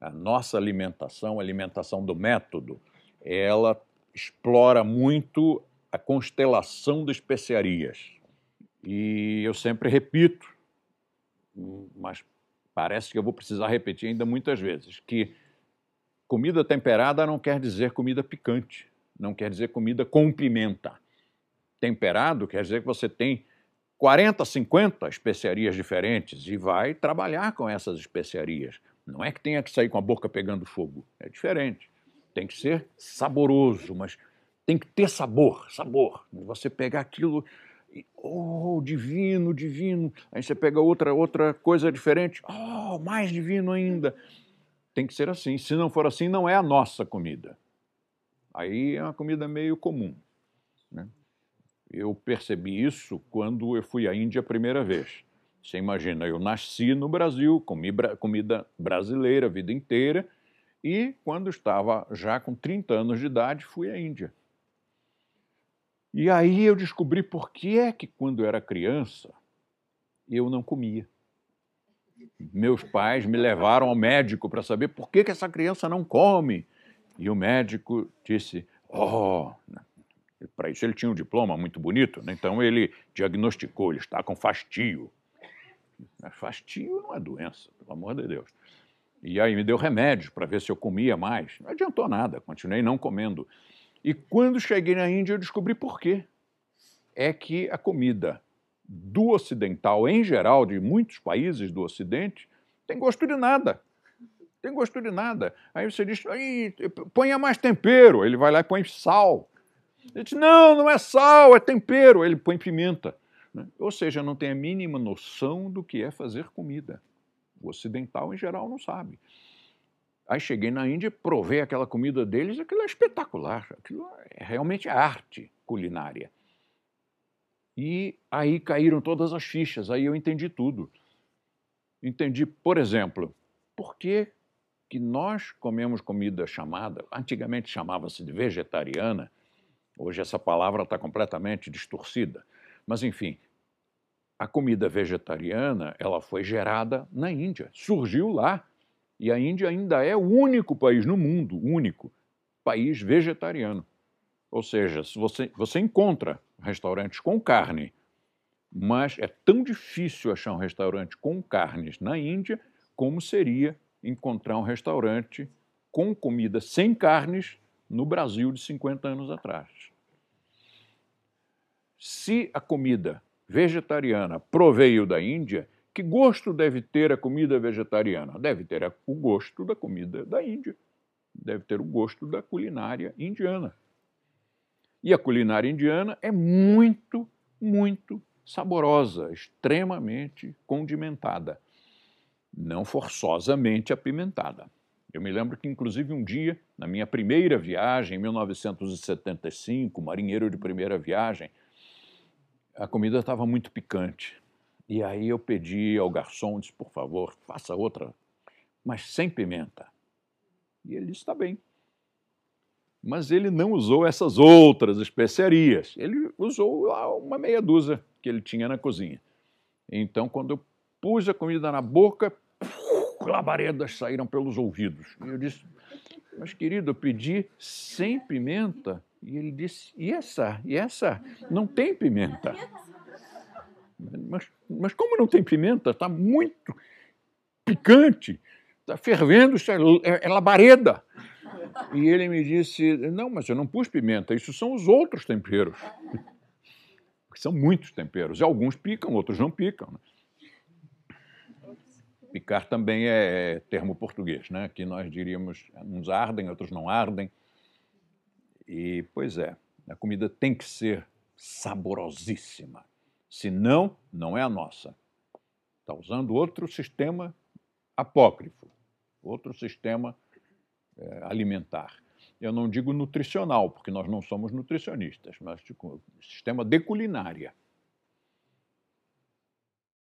A nossa alimentação, a alimentação do método, ela explora muito a constelação de especiarias. E eu sempre repito, mas parece que eu vou precisar repetir ainda muitas vezes, que comida temperada não quer dizer comida picante, não quer dizer comida com pimenta. Temperado quer dizer que você tem 40, 50 especiarias diferentes e vai trabalhar com essas especiarias. Não é que tenha que sair com a boca pegando fogo, é diferente. Tem que ser saboroso, mas tem que ter sabor, sabor. Você pegar aquilo e, oh, divino, divino. Aí você pega outra outra coisa diferente, oh, mais divino ainda. Tem que ser assim. Se não for assim, não é a nossa comida. Aí é uma comida meio comum. Né? Eu percebi isso quando eu fui à Índia a primeira vez. Você imagina, eu nasci no Brasil, comi comida brasileira a vida inteira, e quando estava já com 30 anos de idade, fui à Índia. E aí eu descobri por que é que quando era criança eu não comia. Meus pais me levaram ao médico para saber por que, que essa criança não come. E o médico disse: Oh, para isso ele tinha um diploma muito bonito, né? então ele diagnosticou, ele está com fastio. Mas fastio não é doença, pelo amor de Deus. E aí me deu remédio para ver se eu comia mais. Não adiantou nada, continuei não comendo. E quando cheguei na Índia, eu descobri por quê. É que a comida do ocidental, em geral, de muitos países do Ocidente, tem gosto de nada. Tem gosto de nada. Aí você diz, ponha mais tempero. Ele vai lá e põe sal. Ele diz, não, não é sal, é tempero. Ele põe pimenta. Né? Ou seja, não tem a mínima noção do que é fazer comida. O ocidental, em geral, não sabe. Aí cheguei na Índia, provei aquela comida deles, aquilo é espetacular. Aquilo é realmente arte culinária. E aí caíram todas as fichas, aí eu entendi tudo. Entendi, por exemplo, por que, que nós comemos comida chamada, antigamente chamava-se de vegetariana, Hoje essa palavra está completamente distorcida. Mas, enfim, a comida vegetariana ela foi gerada na Índia, surgiu lá. E a Índia ainda é o único país no mundo, único, país vegetariano. Ou seja, você, você encontra restaurantes com carne, mas é tão difícil achar um restaurante com carnes na Índia como seria encontrar um restaurante com comida sem carnes no Brasil de 50 anos atrás. Se a comida vegetariana proveio da Índia, que gosto deve ter a comida vegetariana? Deve ter o gosto da comida da Índia, deve ter o gosto da culinária indiana. E a culinária indiana é muito, muito saborosa, extremamente condimentada, não forçosamente apimentada. Eu me lembro que, inclusive, um dia, na minha primeira viagem, em 1975, marinheiro de primeira viagem, a comida estava muito picante. E aí eu pedi ao garçom, disse, por favor, faça outra, mas sem pimenta. E ele disse, está bem. Mas ele não usou essas outras especiarias. Ele usou uma meia dúzia que ele tinha na cozinha. Então, quando eu pus a comida na boca, labaredas saíram pelos ouvidos. E eu disse, mas querido, eu pedi sem pimenta. E ele disse, e essa? E essa? Não tem pimenta. Mas, mas como não tem pimenta? Está muito picante. Está fervendo, é, é, é labareda. E ele me disse, não, mas eu não pus pimenta, isso são os outros temperos. Porque são muitos temperos. E alguns picam, outros não picam. Né? Picar também é termo português, né? Que nós diríamos, uns ardem, outros não ardem. E, pois é, a comida tem que ser saborosíssima. Senão, não é a nossa. Está usando outro sistema apócrifo, outro sistema é, alimentar. Eu não digo nutricional, porque nós não somos nutricionistas, mas tipo, sistema de culinária.